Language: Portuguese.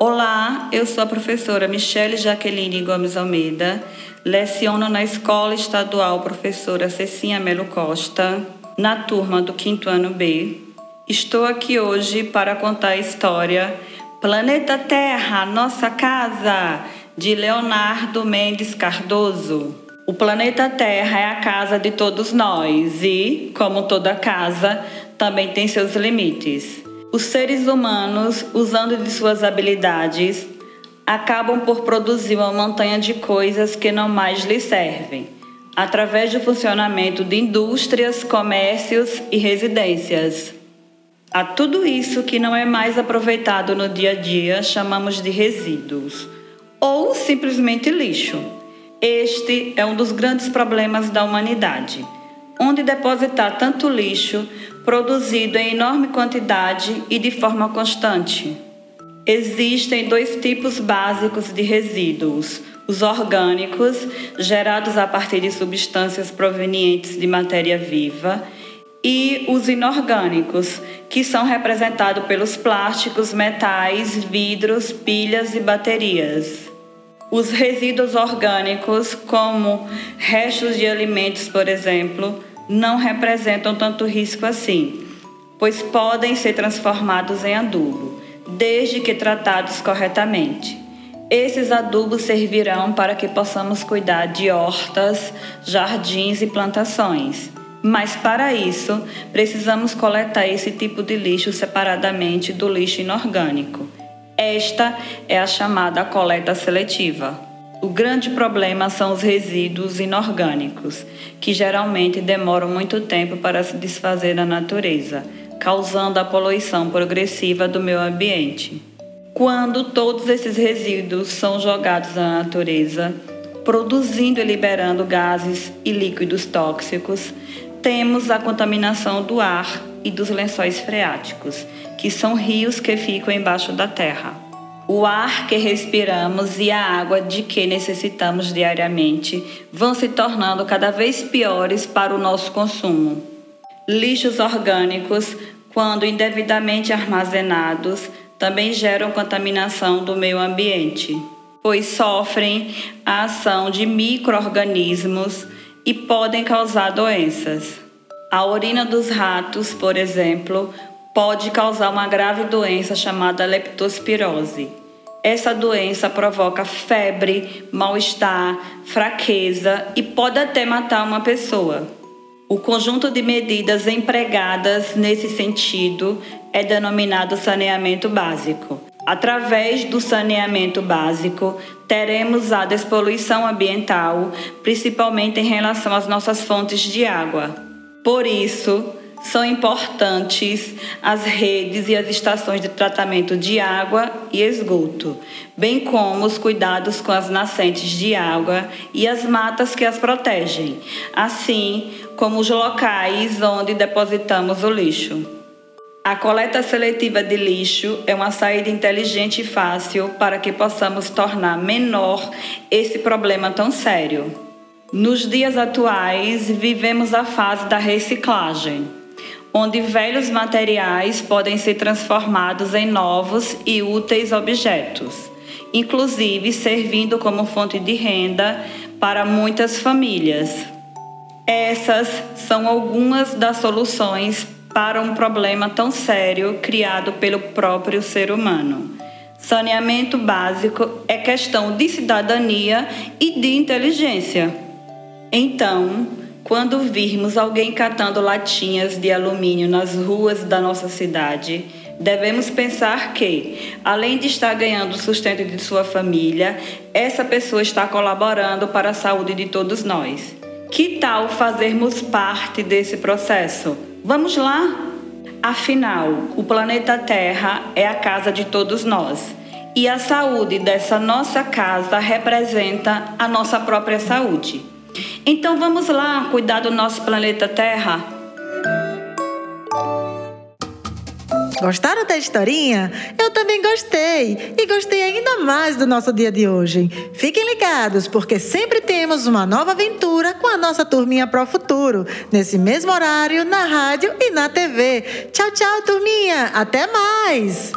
Olá, eu sou a professora Michele Jaqueline Gomes Almeida, leciono na Escola Estadual Professora Cecinha Melo Costa, na turma do quinto ano B. Estou aqui hoje para contar a história Planeta Terra, Nossa Casa, de Leonardo Mendes Cardoso. O planeta Terra é a casa de todos nós e, como toda casa, também tem seus limites. Os seres humanos, usando de suas habilidades, acabam por produzir uma montanha de coisas que não mais lhes servem, através do funcionamento de indústrias, comércios e residências. A tudo isso que não é mais aproveitado no dia a dia chamamos de resíduos, ou simplesmente lixo. Este é um dos grandes problemas da humanidade onde depositar tanto lixo produzido em enorme quantidade e de forma constante. Existem dois tipos básicos de resíduos: os orgânicos, gerados a partir de substâncias provenientes de matéria viva, e os inorgânicos, que são representados pelos plásticos, metais, vidros, pilhas e baterias. Os resíduos orgânicos, como restos de alimentos, por exemplo, não representam tanto risco assim, pois podem ser transformados em adubo, desde que tratados corretamente. Esses adubos servirão para que possamos cuidar de hortas, jardins e plantações. Mas para isso, precisamos coletar esse tipo de lixo separadamente do lixo inorgânico. Esta é a chamada coleta seletiva. O grande problema são os resíduos inorgânicos, que geralmente demoram muito tempo para se desfazer na natureza, causando a poluição progressiva do meio ambiente. Quando todos esses resíduos são jogados na natureza, produzindo e liberando gases e líquidos tóxicos, temos a contaminação do ar e dos lençóis freáticos, que são rios que ficam embaixo da terra. O ar que respiramos e a água de que necessitamos diariamente vão se tornando cada vez piores para o nosso consumo. Lixos orgânicos, quando indevidamente armazenados, também geram contaminação do meio ambiente, pois sofrem a ação de microorganismos e podem causar doenças. A urina dos ratos, por exemplo, pode causar uma grave doença chamada leptospirose. Essa doença provoca febre, mal-estar, fraqueza e pode até matar uma pessoa. O conjunto de medidas empregadas nesse sentido é denominado saneamento básico. Através do saneamento básico, teremos a despoluição ambiental, principalmente em relação às nossas fontes de água. Por isso, são importantes as redes e as estações de tratamento de água e esgoto, bem como os cuidados com as nascentes de água e as matas que as protegem, assim como os locais onde depositamos o lixo. A coleta seletiva de lixo é uma saída inteligente e fácil para que possamos tornar menor esse problema tão sério. Nos dias atuais, vivemos a fase da reciclagem onde velhos materiais podem ser transformados em novos e úteis objetos, inclusive servindo como fonte de renda para muitas famílias. Essas são algumas das soluções para um problema tão sério criado pelo próprio ser humano. Saneamento básico é questão de cidadania e de inteligência. Então, quando virmos alguém catando latinhas de alumínio nas ruas da nossa cidade, devemos pensar que, além de estar ganhando o sustento de sua família, essa pessoa está colaborando para a saúde de todos nós. Que tal fazermos parte desse processo? Vamos lá? Afinal, o planeta Terra é a casa de todos nós. E a saúde dessa nossa casa representa a nossa própria saúde. Então vamos lá cuidar do nosso planeta Terra? Gostaram da historinha? Eu também gostei. E gostei ainda mais do nosso dia de hoje. Fiquem ligados, porque sempre temos uma nova aventura com a nossa turminha Pro Futuro, nesse mesmo horário, na rádio e na TV. Tchau, tchau, turminha. Até mais!